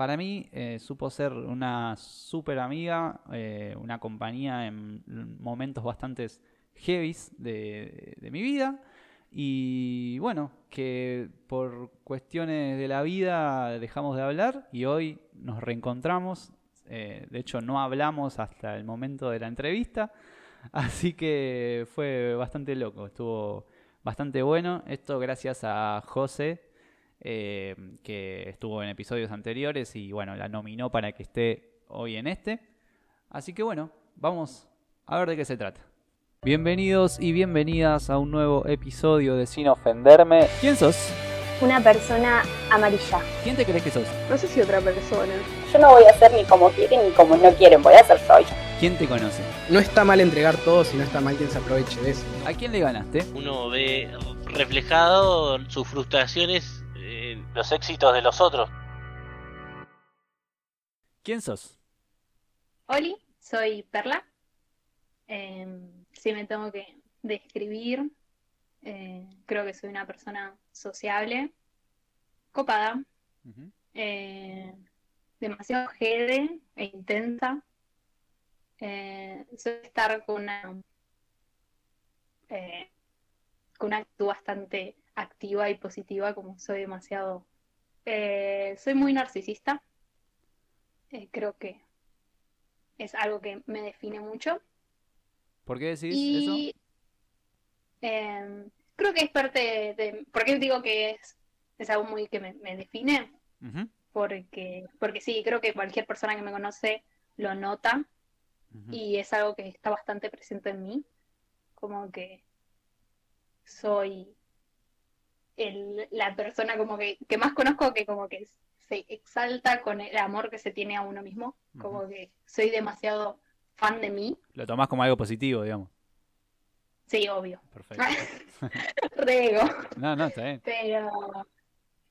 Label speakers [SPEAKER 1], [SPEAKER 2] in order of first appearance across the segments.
[SPEAKER 1] para mí eh, supo ser una súper amiga, eh, una compañía en momentos bastante heavies de, mi vida. Y bueno, que por cuestiones de la vida dejamos de hablar y hoy nos reencontramos. Eh, de hecho, no hablamos hasta el momento de la entrevista. Así que fue bastante loco, estuvo bastante bueno. Esto gracias a José, eh, que estuvo en episodios anteriores y bueno, la nominó para que esté hoy en este. Así que bueno, vamos a ver de qué se trata. Bienvenidos y bienvenidas a un nuevo episodio de Sin Ofenderme. ¿Quién sos?
[SPEAKER 2] Una persona amarilla.
[SPEAKER 1] ¿Quién te crees que sos?
[SPEAKER 3] No sé si otra persona.
[SPEAKER 2] Yo no voy a ser ni como quieren ni como no quieren, voy a ser soy.
[SPEAKER 1] ¿Quién te conoce?
[SPEAKER 4] No está mal entregar todo si no está mal quien se aproveche de eso.
[SPEAKER 1] ¿A quién le ganaste?
[SPEAKER 5] Uno ve reflejado sus frustraciones los éxitos de los otros.
[SPEAKER 1] ¿Quién sos?
[SPEAKER 3] Oli, soy Perla. Em, si me tengo que describir, eh, creo que soy una persona sociable, copada, eh, demasiado jede e intensa. Eh, soy estar con una, con una actitud bastante activa y positiva, como soy demasiado... soy muy narcisista. creo que es algo que me define mucho.
[SPEAKER 1] ¿Por qué decís eso?
[SPEAKER 3] Em, creo que es parte de... ¿Por qué digo que es, es algo muy que me, define? porque, porque sí, creo que cualquier persona que me conoce lo nota y es algo que está bastante presente en mí. Como que soy el, la persona como que, que más conozco que como que se exalta con el amor que se tiene a uno mismo. Como que soy demasiado fan de mí.
[SPEAKER 1] Lo tomás como algo positivo, digamos.
[SPEAKER 3] Sí, obvio.
[SPEAKER 1] Perfecto.
[SPEAKER 3] Rego.
[SPEAKER 1] No, no, está bien.
[SPEAKER 3] Pero.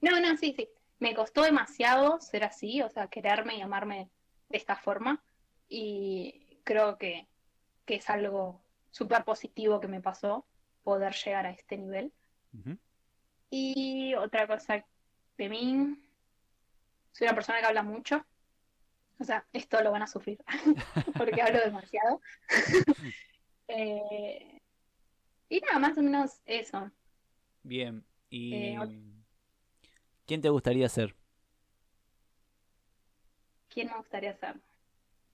[SPEAKER 3] No, no, sí, sí. Me costó demasiado ser así, o sea, quererme y amarme de esta forma. Y creo que, que es algo súper positivo que me pasó poder llegar a este nivel. Y otra cosa de mí, soy una persona que habla mucho. O sea, esto lo van a sufrir porque hablo demasiado. Eh, y nada, más o menos eso.
[SPEAKER 1] Bien. ¿Y eh, quién te gustaría ser?
[SPEAKER 3] ¿Quién me gustaría ser?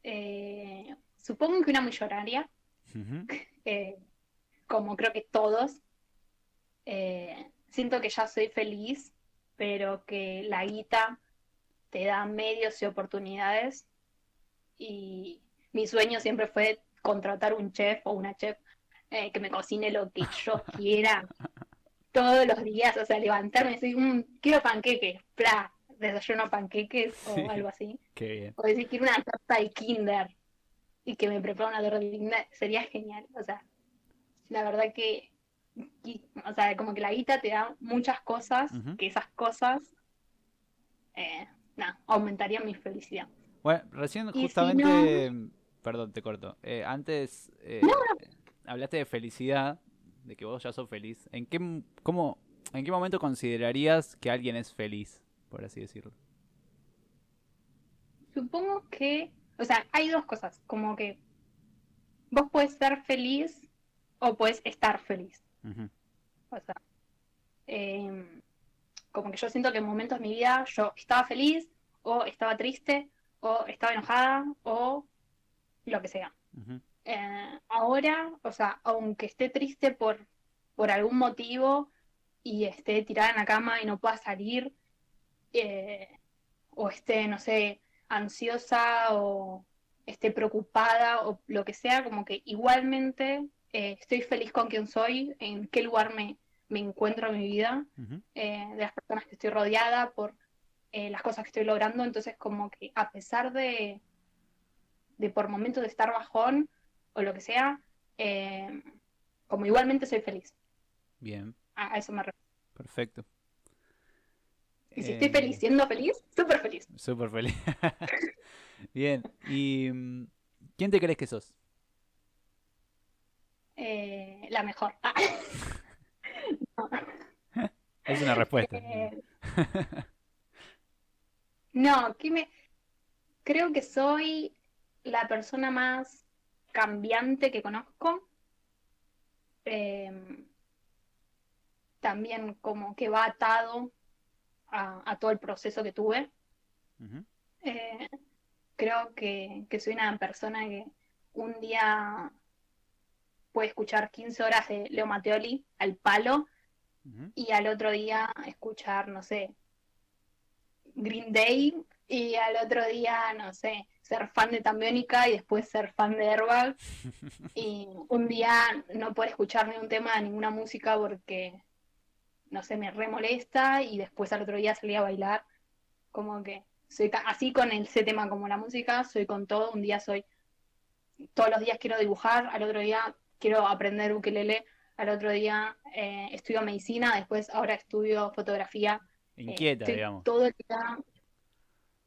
[SPEAKER 3] Eh, supongo que una millonaria. como creo que todos. Siento que ya soy feliz, pero que la guita te da medios y oportunidades. Y mi sueño siempre fue contratar un chef o una chef eh, que me cocine lo que yo quiera todos los días, o sea, levantarme y decir, mm, quiero panqueques, pla, desayuno panqueques o algo así. O decir, quiero una torta de kinder y que me prepara una torta de kinder, sería genial, o sea, la verdad que, o sea, como que la guita te da muchas cosas, que esas cosas eh, no, aumentaría mi felicidad.
[SPEAKER 1] Bueno, recién justamente, perdón, te corto. Eh, antes eh, hablaste de felicidad, de que vos ya sos feliz. ¿En qué, cómo, ¿En qué momento considerarías que alguien es feliz, por así decirlo?
[SPEAKER 3] Supongo que, o sea, hay dos cosas, como que vos puedes ser feliz o puedes estar feliz. O sea, eh, como que yo siento que en momentos de mi vida yo estaba feliz o estaba triste o estaba enojada o lo que sea. Eh, ahora, o sea, aunque esté triste por, por algún motivo y esté tirada en la cama y no pueda salir, eh, o esté, no sé, ansiosa o esté preocupada o lo que sea, como que igualmente eh, estoy feliz con quien soy, en qué lugar me, me encuentro en mi vida, eh, de las personas que estoy rodeada, por eh, las cosas que estoy logrando. Entonces, como que a pesar de, de por momentos de estar bajón o lo que sea, como igualmente soy feliz.
[SPEAKER 1] Bien.
[SPEAKER 3] A, eso me refiero.
[SPEAKER 1] Perfecto.
[SPEAKER 3] Y si estoy feliz, siendo feliz, súper feliz.
[SPEAKER 1] Súper feliz. Bien. ¿Y mm, quién te crees que sos?
[SPEAKER 3] La mejor.
[SPEAKER 1] Es una respuesta. Eh,
[SPEAKER 3] No, que me... creo que soy la persona más cambiante que conozco. Em, también como que va atado a, todo el proceso que tuve. Eh, creo que, soy una persona que un día puede escuchar 15 horas de Leo Matteoli al palo y al otro día escuchar, no sé, Green Day y al otro día, no sé, ser fan de Tambiónica y después ser fan de Airbag. y un día no puedo escuchar ni un tema de ninguna música porque, no sé, me remolesta y después al otro día salí a bailar. Como que soy así con ese tema como la música, soy con todo. Un día soy, todos los días quiero dibujar, al otro día quiero aprender ukelele, al otro día eh, estudio medicina, después ahora estudio fotografía.
[SPEAKER 1] Inquieta, digamos.
[SPEAKER 3] Todo el día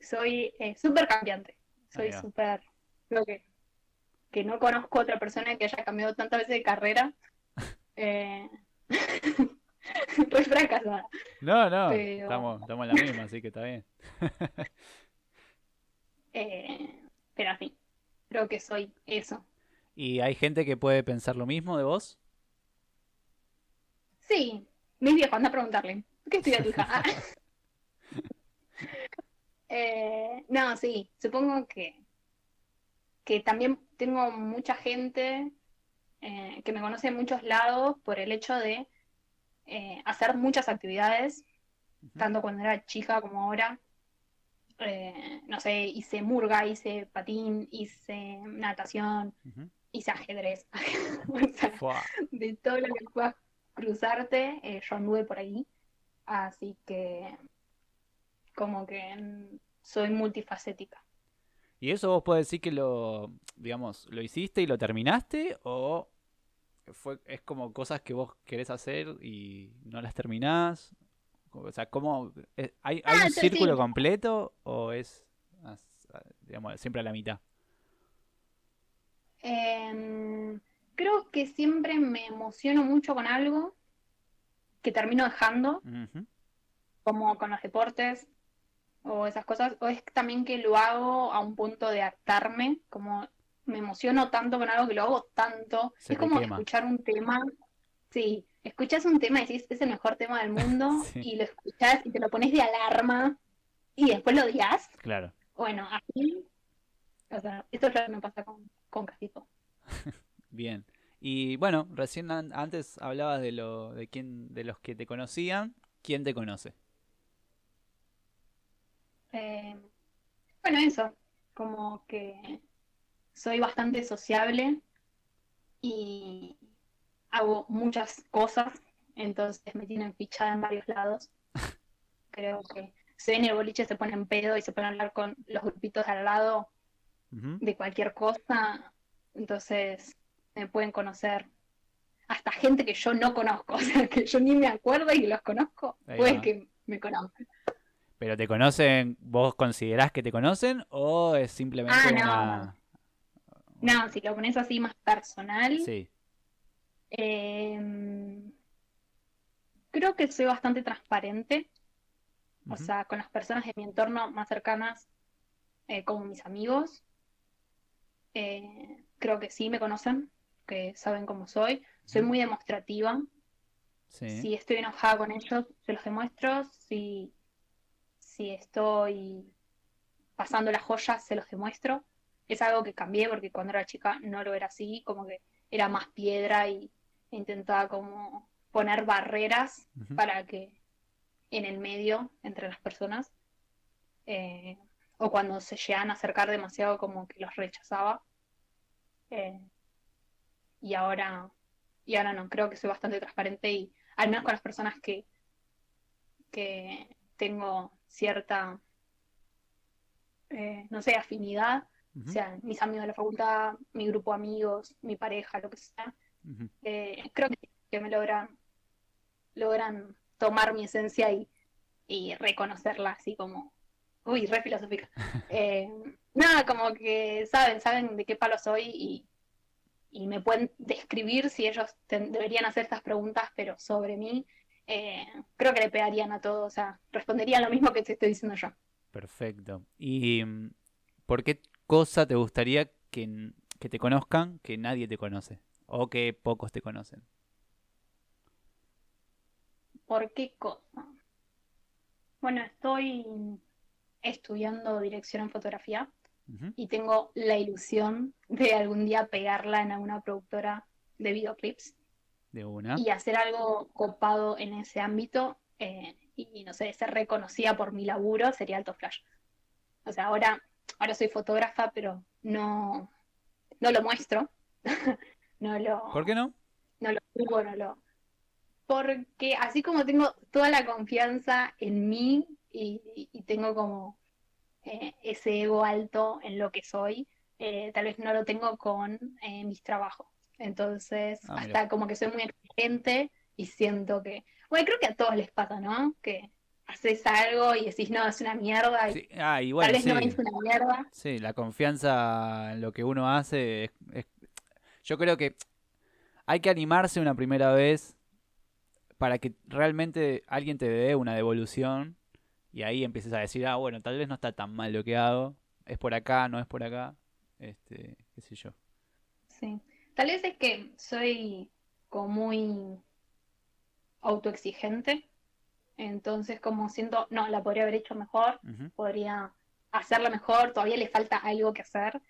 [SPEAKER 3] soy eh, súper cambiante. Soy súper. Creo que, que no conozco otra persona que haya cambiado tantas veces de carrera. Eh, pues fracasada.
[SPEAKER 1] No, no, estamos, estamos en la misma, así que está bien.
[SPEAKER 3] eh, pero así, creo que soy eso.
[SPEAKER 1] ¿Y hay gente que puede pensar lo mismo de vos?
[SPEAKER 3] Sí, mis viejos, anda a preguntarle. ¿Qué estudia tu hija? Eh, no, sí, supongo que, que también tengo mucha gente eh, que me conoce en muchos lados por el hecho de eh, hacer muchas actividades, tanto cuando era chica como ahora. no sé, hice murga, hice patín, hice natación, hice ajedrez. de todo lo que puedas cruzarte, yo anduve por ahí. Así que como que soy multifacética.
[SPEAKER 1] ¿Y eso vos podés decir que lo, digamos, lo hiciste y lo terminaste o fue, es como cosas que vos querés hacer y no las terminás? O sea, ¿cómo, ¿hay, hay ah, un círculo completo o es, digamos, siempre a la mitad?
[SPEAKER 3] Em, creo que siempre me emociono mucho con algo que termino dejando, como con los deportes o esas cosas, o es también que lo hago a un punto de hartarme, como me emociono tanto con algo que lo hago tanto, es como escuchar un tema, sí, escuchas un tema y decís, es el mejor tema del mundo, y lo escuchas y te lo pones de alarma, y después lo odias.
[SPEAKER 1] Claro.
[SPEAKER 3] Bueno, así, o sea, esto es lo que me pasa con, con Casito.
[SPEAKER 1] Bien. Y bueno, recién antes hablabas de lo de quién de los que te conocían, ¿quién te conoce?
[SPEAKER 3] Eh, bueno, eso, como que soy bastante sociable y hago muchas cosas, entonces me tienen fichada en varios lados. Creo que si en el boliche se ponen pedo y se pueden hablar con los grupitos de al lado de cualquier cosa, entonces me pueden conocer hasta gente que yo no conozco, o sea, que yo ni me acuerdo y los conozco, puede que me conozcan.
[SPEAKER 1] ¿Pero te conocen, vos considerás que te conocen o es simplemente ah, no.
[SPEAKER 3] una... No, si lo pones así más personal. Sí. Em, creo que soy bastante transparente. O sea, con las personas de mi entorno más cercanas, eh, como mis amigos, eh, creo que sí me conocen, que saben cómo soy. Soy muy demostrativa. Sí. Si estoy enojada con ellos, se los demuestro. Si si estoy pasando las joyas, se los demuestro. Es algo que cambié porque cuando era chica no lo era así, como que era más piedra y intentaba como poner barreras para que en el medio entre las personas eh, o cuando se llegan a acercar demasiado como que los rechazaba. Eh, y ahora y ahora no creo que soy bastante transparente y al menos con las personas que que tengo cierta, eh, no sé, afinidad, o sea, mis amigos de la facultad, mi grupo de amigos, mi pareja, lo que sea, eh, creo que, me logran, logran tomar mi esencia y, y reconocerla así como, uy, re filosófica. Eh, nada, como que saben, saben de qué palo soy y, y me pueden describir si ellos deberían hacer estas preguntas, pero sobre mí, eh, creo que le pegarían a todos, o sea, responderían lo mismo que te estoy diciendo yo.
[SPEAKER 1] Perfecto. ¿Y mm, por qué cosa te gustaría que, que te conozcan que nadie te conoce? O que pocos te conocen.
[SPEAKER 3] ¿Por qué cosa? Bueno, estoy estudiando dirección en fotografía y tengo la ilusión de algún día pegarla en alguna productora de videoclips
[SPEAKER 1] De una.
[SPEAKER 3] y hacer algo copado en ese ámbito eh, y no sé, ser reconocida por mi laburo sería alto flash. O sea, ahora, ahora soy fotógrafa, pero no, no lo muestro. No lo,
[SPEAKER 1] ¿Por qué no?
[SPEAKER 3] no lo subo, no lo. Porque así como tengo toda la confianza en mí y, y tengo como eh, ese ego alto en lo que soy, eh, tal vez no lo tengo con eh, mis trabajos. Entonces,
[SPEAKER 1] Ah, mira.
[SPEAKER 3] hasta como que soy muy exigente y siento que. Bueno, creo que a todos les pasa, ¿no? Que haces algo y decís, no, es una mierda, y
[SPEAKER 1] Sí, Ah,
[SPEAKER 3] tal vez no es una mierda.
[SPEAKER 1] Sí, la confianza en lo que uno hace es, es- Yo creo que hay que animarse una primera vez para que realmente alguien te dé una devolución y ahí empieces a decir, ah, bueno, tal vez no está tan mal lo que hago, es por acá, no es por acá, este, qué sé yo.
[SPEAKER 3] Sí. Tal vez es que soy como muy autoexigente. Entonces, como siento, no, la podría haber hecho mejor, podría hacerla mejor, todavía le falta algo que hacer.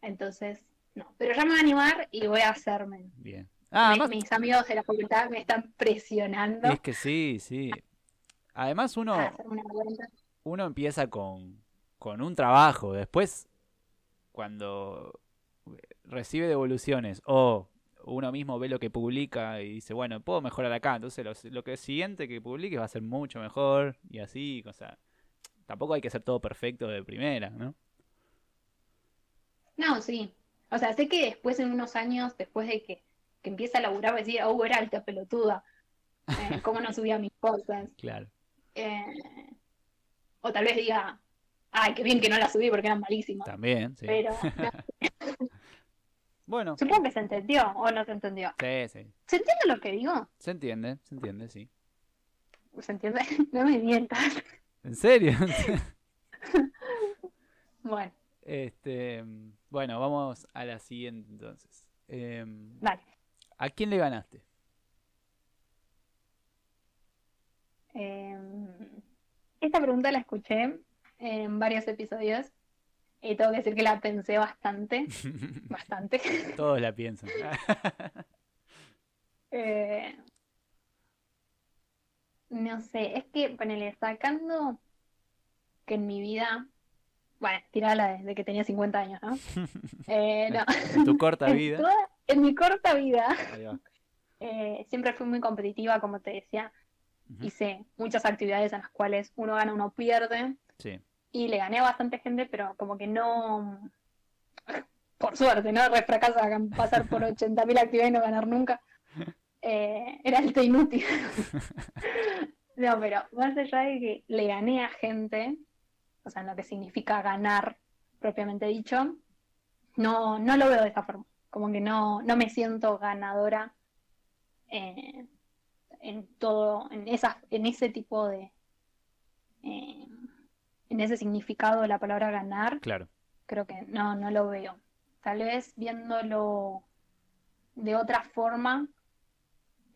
[SPEAKER 3] Entonces, no. Pero ya me voy a animar y voy a hacerme.
[SPEAKER 1] Bien. Ah,
[SPEAKER 3] mis amigos de la facultad me están presionando
[SPEAKER 1] es que sí, sí. Además uno...
[SPEAKER 3] a hacer una vuelta.
[SPEAKER 1] uno empieza con, con un trabajo, después cuando recibe devoluciones o uno mismo ve lo que publica y dice, bueno, puedo mejorar acá, entonces lo, lo que siguiente que publique va a ser mucho mejor y así, o sea, tampoco hay que ser todo perfecto de primera, ¿no?
[SPEAKER 3] No, sí. O sea, sé que después, en unos años, después de que, que empiece a laburar, voy a decir, oh, era alta pelotuda. Eh, ¿cómo no subía mis cosas?
[SPEAKER 1] Claro.
[SPEAKER 3] Eh, o tal vez diga, ay, qué bien que no la subí porque eran malísimas.
[SPEAKER 1] También, sí.
[SPEAKER 3] Pero no,
[SPEAKER 1] Bueno,
[SPEAKER 3] supongo que se entendió o no se entendió.
[SPEAKER 1] sí, sí.
[SPEAKER 3] ¿Se entiende lo que digo?
[SPEAKER 1] Se entiende, se entiende, sí.
[SPEAKER 3] ¿Se entiende? No me mientas.
[SPEAKER 1] ¿En serio?
[SPEAKER 3] Bueno,
[SPEAKER 1] este, bueno, vamos a la siguiente entonces. Em,
[SPEAKER 3] dale.
[SPEAKER 1] ¿A quién le ganaste?
[SPEAKER 3] Eh, esta pregunta la escuché en varios episodios y tengo que decir que la pensé bastante, bastante.
[SPEAKER 1] Todos la piensan.
[SPEAKER 3] Eh, no sé, es que, ponele, sacando que en mi vida, bueno, tirala desde que tenía 50 años, ¿no? Eh, no.
[SPEAKER 1] En tu corta
[SPEAKER 3] En
[SPEAKER 1] vida.
[SPEAKER 3] toda- en mi corta vida, eh, siempre fui muy competitiva, como te decía. Hice muchas actividades en las cuales uno gana, uno pierde.
[SPEAKER 1] Sí,
[SPEAKER 3] Y le gané a bastante gente, pero como que no. Por suerte, ¿no? Re fracasa pasar por 80.000 actividades y no ganar nunca. Eh, era alto inútil. No, pero más allá de que le gané a gente, o sea, en lo que significa ganar propiamente dicho, no, no lo veo de esa forma. Como que no, no me siento ganadora eh, en todo, en esas, en ese tipo de, eh, en ese significado de la palabra ganar,
[SPEAKER 1] claro.
[SPEAKER 3] creo que no, no lo veo. Tal vez viéndolo de otra forma,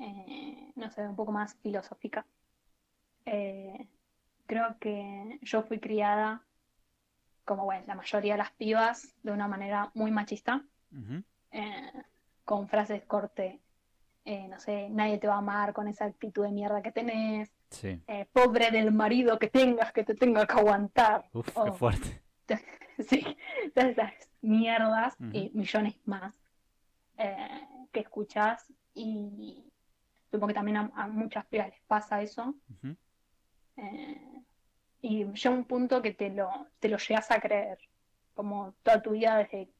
[SPEAKER 3] eh, no sé, un poco más filosófica. Eh, creo que yo fui criada, como bueno, la mayoría de las pibas, de una manera muy machista, con frases corte, eh, no sé, nadie te va a amar con esa actitud de mierda que tenés,
[SPEAKER 1] Sí.
[SPEAKER 3] eh, pobre del marido que tengas, que te tenga que aguantar.
[SPEAKER 1] Uf, qué
[SPEAKER 3] Oh.
[SPEAKER 1] fuerte.
[SPEAKER 3] Sí, todas esas mierdas y millones más eh, que escuchás y supongo que también a, a muchas pibas les pasa eso. Eh, y llega un punto que te lo, te lo llegas a creer, como toda tu vida desde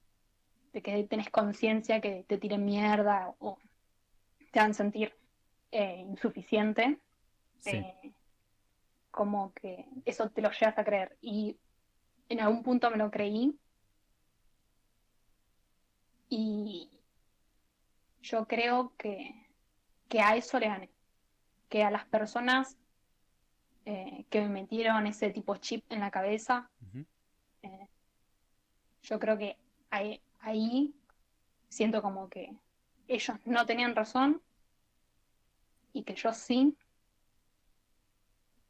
[SPEAKER 3] de que tenés conciencia que te tiren mierda o te hagan sentir eh, insuficiente,
[SPEAKER 1] Sí.
[SPEAKER 3] eh, como que eso te lo llegas a creer. Y en algún punto me lo creí. Y yo creo que, que a eso le gané. Que a las personas eh, que me metieron ese tipo chip en la cabeza. Yo creo que ahí, ahí siento como que ellos no tenían razón y que yo sí.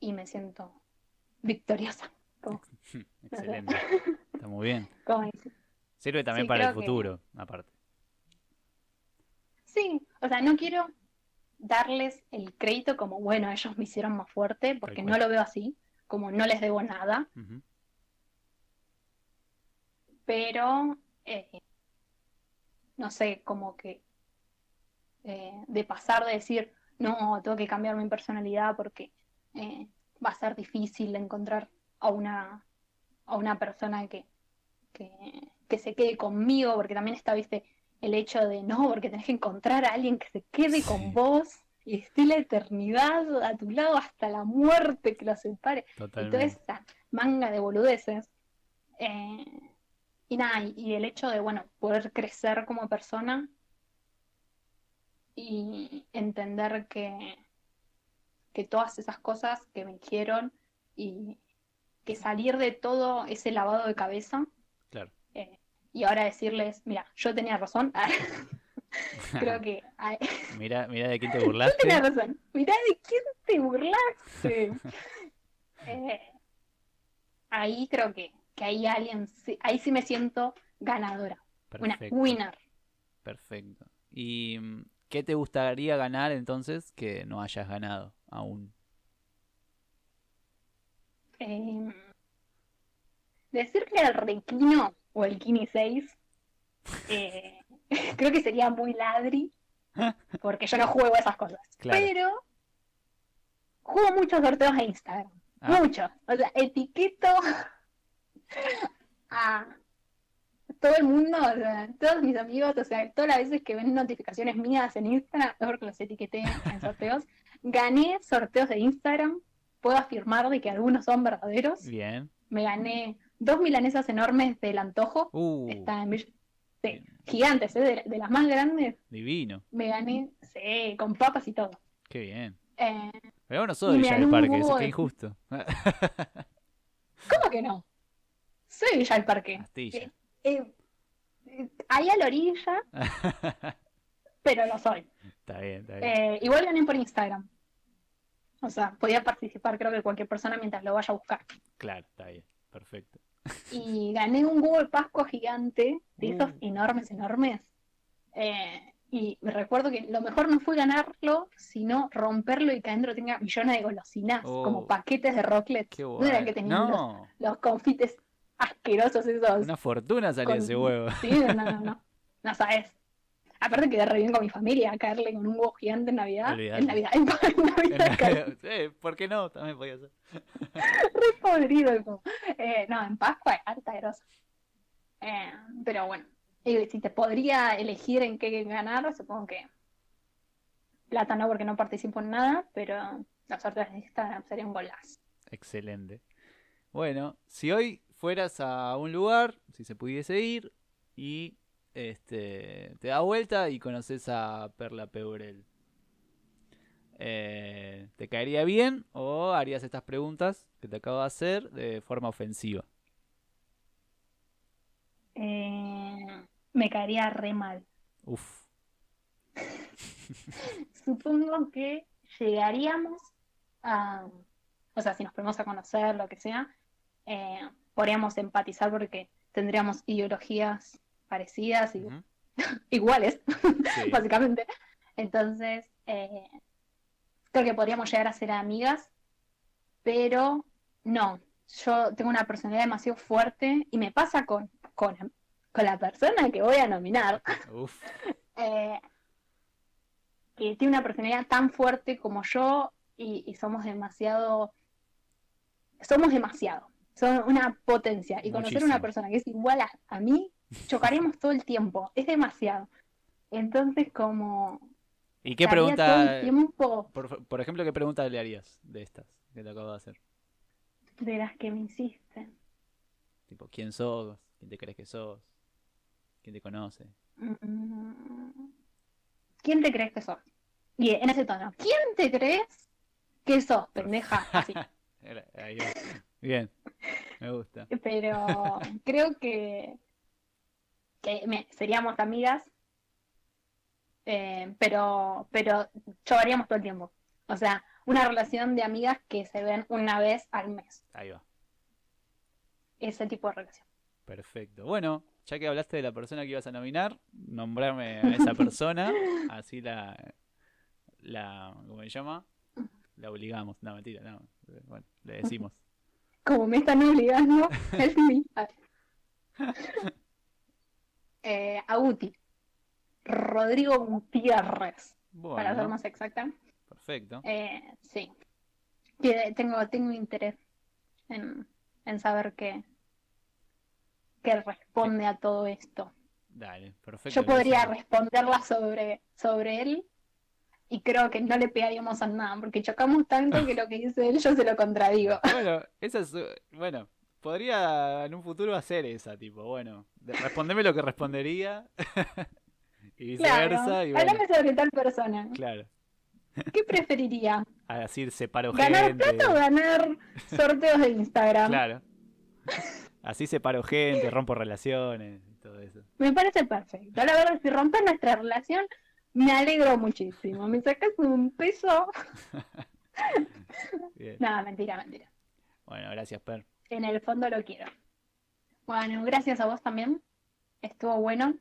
[SPEAKER 3] Y me siento victoriosa. Como,
[SPEAKER 1] Excelente. Está muy bien.
[SPEAKER 3] como.
[SPEAKER 1] Sirve también
[SPEAKER 3] Sí,
[SPEAKER 1] para el
[SPEAKER 3] que-
[SPEAKER 1] futuro, aparte.
[SPEAKER 3] Sí, o sea, no quiero darles el crédito como, bueno, ellos me hicieron más fuerte, porque no lo veo así, como no les debo nada, pero eh, no sé, como que eh, de pasar de decir, no, tengo que cambiar mi personalidad porque eh, va a ser difícil encontrar a una, a una persona que, que, que se quede conmigo, porque también está, viste, el hecho de no, porque tenés que encontrar a alguien que se quede
[SPEAKER 1] Sí.
[SPEAKER 3] con vos y esté la eternidad a tu lado hasta la muerte que los separe. Y toda esa manga de boludeces. Eh, y nada, y, y el hecho de, bueno, poder crecer como persona y entender que, que todas esas cosas que me dijeron y que salir de todo ese lavado de cabeza
[SPEAKER 1] Claro.
[SPEAKER 3] eh, y ahora decirles, mira, yo tenía razón, creo que
[SPEAKER 1] Mira, mira de quién te
[SPEAKER 3] yo
[SPEAKER 1] burlaste.
[SPEAKER 3] tenía razón, mirá de quién te burlaste. Eh, ahí creo que, que ahí alguien, ahí sí me siento ganadora, una winner.
[SPEAKER 1] Perfecto. ¿Y mm, qué te gustaría ganar entonces que no hayas ganado aún?
[SPEAKER 3] Eh, decirle al Requino o el Kini 6, eh, creo que sería muy ladri, porque yo no juego esas cosas.
[SPEAKER 1] Claro.
[SPEAKER 3] Pero juego muchos sorteos de Instagram,
[SPEAKER 1] Ah.
[SPEAKER 3] muchos. O sea, etiqueto a todo el mundo, o sea, todos mis amigos, o sea, todas las veces que ven notificaciones mías en Instagram, mejor que los etiqueté en sorteos. Gané sorteos de Instagram, puedo afirmar de que algunos son verdaderos.
[SPEAKER 1] Bien.
[SPEAKER 3] Me gané dos milanesas enormes del antojo.
[SPEAKER 1] Uh,
[SPEAKER 3] Está en sí, gigantes, ¿eh? de, de las más grandes.
[SPEAKER 1] divino.
[SPEAKER 3] Me gané, sí, con papas y todo.
[SPEAKER 1] Qué bien.
[SPEAKER 3] Eh,
[SPEAKER 1] Pero vos no sos de Villa del Parque, eso
[SPEAKER 3] de-
[SPEAKER 1] injusto.
[SPEAKER 3] ¿Cómo que no? Soy Villa del Parque. Eh, eh, ahí a la orilla, pero lo soy.
[SPEAKER 1] está bien, está bien.
[SPEAKER 3] Eh, igual gané por Instagram. O sea, podía participar creo que cualquier persona mientras lo vaya a buscar.
[SPEAKER 1] Claro, está bien. Perfecto.
[SPEAKER 3] Y gané un de Pascua gigante, de esos
[SPEAKER 1] Uh.
[SPEAKER 3] enormes, enormes. Eh, y me recuerdo que lo mejor no fue ganarlo, sino romperlo y que adentro tenga millones de golosinas,
[SPEAKER 1] Oh.
[SPEAKER 3] como paquetes de rocklets.
[SPEAKER 1] Qué
[SPEAKER 3] No
[SPEAKER 1] bueno.
[SPEAKER 3] era que tenían los confites asquerosos esos.
[SPEAKER 1] una fortuna salió
[SPEAKER 3] con-
[SPEAKER 1] ese huevo.
[SPEAKER 3] Sí, no, no, no. No sabes. Aparte quedé re bien con mi familia, caerle con un huevo gigante en Navidad.
[SPEAKER 1] Olvidate.
[SPEAKER 3] En Navidad, en, Navidad,
[SPEAKER 1] Eh, ¿Por qué no? También podía ser.
[SPEAKER 3] re podrido. Eh, no, en Pascua es alta grosa. Eh, pero bueno, si te podría elegir en qué ganar, supongo que plata no, porque no participo en nada, pero las sorteos de Instagram sería un golazo.
[SPEAKER 1] Excelente. Bueno, si hoy fueras a un lugar, si se pudiese ir, y este te da vuelta y conoces a Perla Peurel. Eh, ¿Te caería bien o harías estas preguntas que te acabo de hacer de forma ofensiva?
[SPEAKER 3] Eh, me caería re mal.
[SPEAKER 1] Uf,
[SPEAKER 3] Supongo que llegaríamos a, o sea, si nos ponemos a conocer, lo que sea, eh, podríamos empatizar porque tendríamos ideologías parecidas y iguales,
[SPEAKER 1] sí,
[SPEAKER 3] básicamente. Entonces, eh, creo que podríamos llegar a ser amigas, pero no, yo tengo una personalidad demasiado fuerte y me pasa con, con, con la persona que voy a nominar.
[SPEAKER 1] uf,
[SPEAKER 3] eh, que tiene una personalidad tan fuerte como yo y, y somos demasiado, somos demasiado, son una potencia. Y conocer a una persona que es igual a, a mí, chocaremos todo el tiempo, es demasiado. Entonces, como
[SPEAKER 1] ¿Y qué pregunta,
[SPEAKER 3] tiempo
[SPEAKER 1] por, por ejemplo, qué pregunta le harías de estas que te acabo de hacer?
[SPEAKER 3] de las que me insisten.
[SPEAKER 1] Tipo, ¿quién sos? ¿Quién te crees que sos? ¿Quién te conoce?
[SPEAKER 3] Mm, ¿Quién te crees que sos? Y en ese tono, ¿quién te crees que sos, pendeja? Así.
[SPEAKER 1] Bien, me gusta.
[SPEAKER 3] Pero creo que, que me- seríamos amigas, eh, pero, pero choraríamos todo el tiempo. O sea, una relación de amigas que se ven una vez al mes.
[SPEAKER 1] Ahí va.
[SPEAKER 3] Ese tipo de relación.
[SPEAKER 1] Perfecto. Bueno, ya que hablaste de la persona que ibas a nominar, nombrarme a esa persona, así la, la, ¿cómo se llama? La obligamos. No, mentira, no. Bueno, le decimos.
[SPEAKER 3] Como me están obligando, help me. A ver. Eh, Aguti. Rodrigo Gutiérrez, para ser más exacta.
[SPEAKER 1] perfecto.
[SPEAKER 3] Eh, sí. Que tengo, tengo interés en, en saber qué, qué responde a todo esto.
[SPEAKER 1] Dale, perfecto.
[SPEAKER 3] Yo podría responderla sobre, sobre él y creo que no le pegaríamos a nada porque chocamos tanto que lo que dice él yo se lo contradigo.
[SPEAKER 1] Bueno, esa es, bueno, podría en un futuro hacer esa, tipo, bueno, de- respondeme lo que respondería y viceversa,
[SPEAKER 3] Claro,
[SPEAKER 1] y bueno,
[SPEAKER 3] hablame sobre tal persona.
[SPEAKER 1] claro,
[SPEAKER 3] ¿Qué preferiría?
[SPEAKER 1] así separo
[SPEAKER 3] ¿Ganar
[SPEAKER 1] gente,
[SPEAKER 3] plata o ganar sorteos de Instagram?
[SPEAKER 1] claro, así separo gente, rompo relaciones y todo eso.
[SPEAKER 3] Me parece perfecto. La verdad, si rompes nuestra relación, me alegro muchísimo. Me sacas un peso. Nada, mentira, mentira.
[SPEAKER 1] Bueno, gracias, Per.
[SPEAKER 3] En el fondo lo quiero. Bueno, gracias a vos también. Estuvo bueno.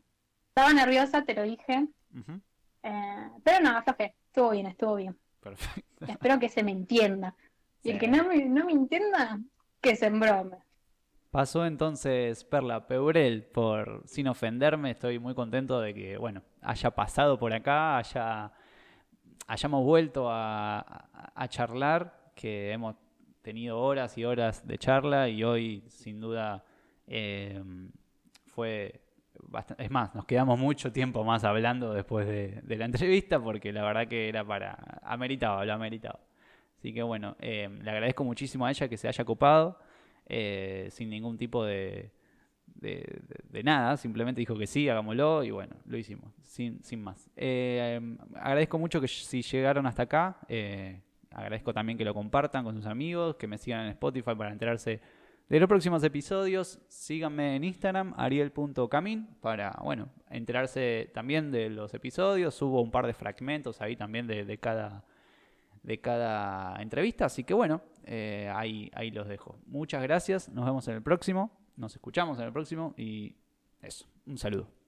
[SPEAKER 3] Estaba nerviosa, te lo dije.
[SPEAKER 1] Ujú,
[SPEAKER 3] Eh, pero no, aflojé. Estuvo bien, estuvo bien.
[SPEAKER 1] Perfecto.
[SPEAKER 3] Espero que se me entienda. Y el que no me, no me entienda, que se embrome.
[SPEAKER 1] Pasó entonces Perla Peurel por sin ofenderme, estoy muy contento de que, bueno, haya pasado por acá, haya, hayamos vuelto a, charlar, que hemos tenido horas y horas de charla y hoy sin duda eh, fue bastante, es más, nos quedamos mucho tiempo más hablando después de, de la entrevista porque la verdad que era para, ameritaba, lo ameritaba. Así que bueno, eh, le agradezco muchísimo a ella que se haya copado eh, sin ningún tipo de, de, nada, simplemente dijo que sí, hagámoslo y bueno, lo hicimos, sin, sin más. Eh, agradezco mucho que si llegaron hasta acá, eh, agradezco también que lo compartan con sus amigos, que me sigan en Spotify para enterarse de los próximos episodios. Síganme en Instagram, ariel.camin, para, bueno, enterarse también de los episodios. Subo un par de fragmentos ahí también de, de cada de cada entrevista. Así que bueno, eh, ahí, ahí los dejo. Muchas gracias, nos vemos en el próximo, nos escuchamos en el próximo y eso, un saludo.